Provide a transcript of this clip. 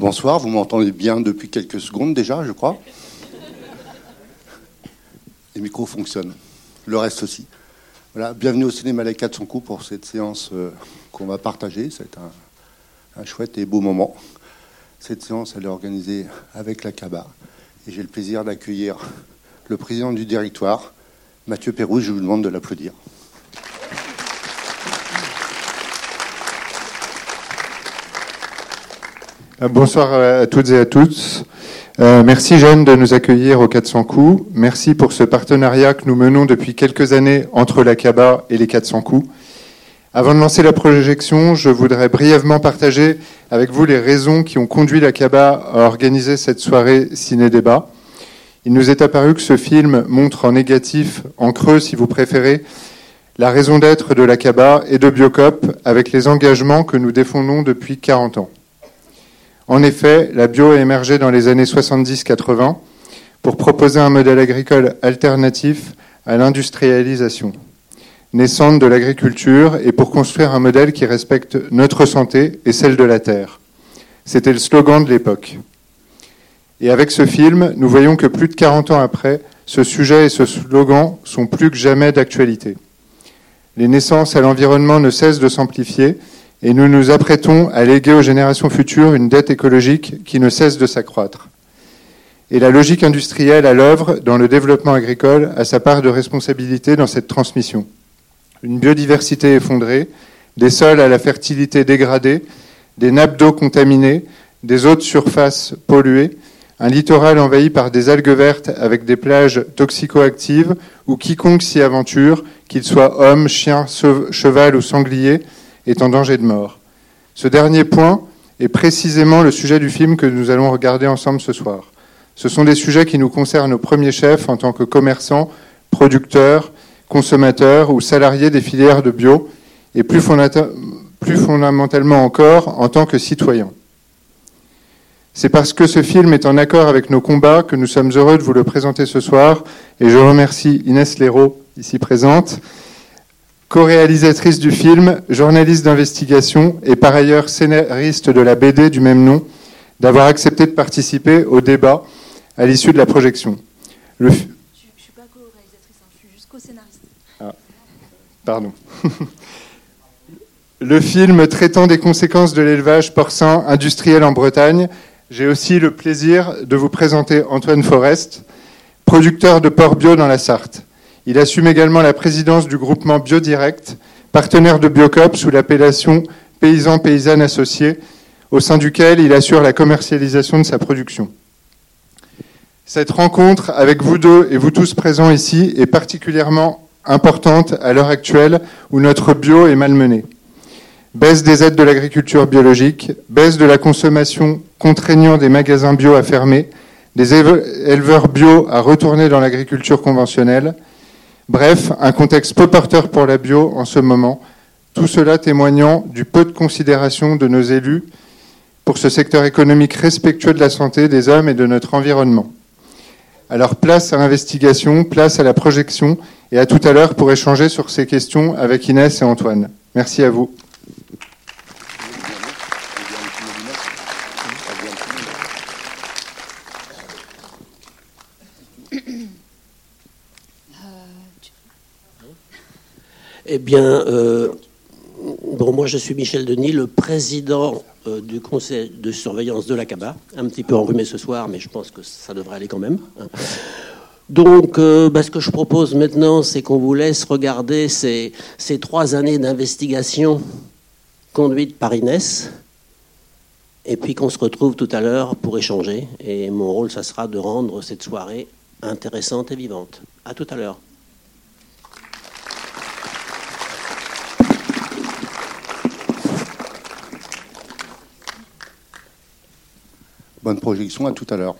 Bonsoir, vous m'entendez bien depuis quelques secondes déjà, je crois. Les micros fonctionnent, le reste aussi. Voilà, bienvenue au cinéma Les 400 coups pour cette séance euh, qu'on va partager. C'est un, un, chouette et beau moment. Cette séance, elle est organisée avec la CABA. Et j'ai le plaisir d'accueillir le président du directoire, Mathieu Perrou. Je vous demande de l'applaudir. Bonsoir à toutes et à tous. Euh, merci Jeanne de nous accueillir au 400 coups. Merci pour ce partenariat que nous menons depuis quelques années entre la CABA et les 400 coups. Avant de lancer la projection, je voudrais brièvement partager avec vous les raisons qui ont conduit la CABA à organiser cette soirée ciné-débat. Il nous est apparu que ce film montre en négatif, en creux si vous préférez, la raison d'être de la CABA et de Biocop avec les engagements que nous défendons depuis 40 ans. En effet, la bio a émergé dans les années 70-80 pour proposer un modèle agricole alternatif à l'industrialisation, naissante de l'agriculture et pour construire un modèle qui respecte notre santé et celle de la terre. C'était le slogan de l'époque. Et avec ce film, nous voyons que plus de 40 ans après, ce sujet et ce slogan sont plus que jamais d'actualité. Les naissances à l'environnement ne cessent de s'amplifier et nous nous apprêtons à léguer aux générations futures une dette écologique qui ne cesse de s'accroître. Et la logique industrielle à l'œuvre dans le développement agricole a sa part de responsabilité dans cette transmission. Une biodiversité effondrée, des sols à la fertilité dégradée, des nappes d'eau contaminées, des eaux de surface polluées, un littoral envahi par des algues vertes avec des plages toxicoactives où quiconque s'y aventure, qu'il soit homme, chien, cheval ou sanglier, est en danger de mort. Ce dernier point est précisément le sujet du film que nous allons regarder ensemble ce soir. Ce sont des sujets qui nous concernent au premier chef en tant que commerçants, producteurs, consommateurs ou salariés des filières de bio, et plus, plus fondamentalement encore en tant que citoyens. C'est parce que ce film est en accord avec nos combats que nous sommes heureux de vous le présenter ce soir, et je remercie Inès Léraud, ici présente, co-réalisatrice du film, journaliste d'investigation et par ailleurs scénariste de la BD du même nom, d'avoir accepté de participer au débat à l'issue de la projection. Je ne suis pas co-réalisatrice, je suis juste co-scénariste. Ah, pardon. Le film traitant des conséquences de l'élevage porcin industriel en Bretagne, j'ai aussi le plaisir de vous présenter Antoine Forest, producteur de porc bio dans la Sarthe. Il assume également la présidence du groupement Biodirect, partenaire de Biocop sous l'appellation Paysans-Paysannes Associés, au sein duquel il assure la commercialisation de sa production. Cette rencontre avec vous deux et vous tous présents ici est particulièrement importante à l'heure actuelle où notre bio est malmené. Baisse des aides de l'agriculture biologique, baisse de la consommation contraignant des magasins bio à fermer, des éleveurs bio à retourner dans l'agriculture conventionnelle, Bref, un contexte peu porteur pour la bio en ce moment, tout cela témoignant du peu de considération de nos élus pour ce secteur économique respectueux de la santé des hommes et de notre environnement. Alors place à l'investigation, place à la projection et à tout à l'heure pour échanger sur ces questions avec Inès et Antoine. Merci à vous. Eh bien, euh, bon, moi je suis Michel Denis, le président euh, du conseil de surveillance de la CABA. Un petit peu enrhumé ce soir, mais je pense que ça devrait aller quand même. Hein. Donc, euh, bah, ce que je propose maintenant, c'est qu'on vous laisse regarder ces, trois années d'investigation conduites par Inès, et puis qu'on se retrouve tout à l'heure pour échanger. Et mon rôle, ça sera de rendre cette soirée intéressante et vivante. À tout à l'heure. Bonne projection, à tout à l'heure.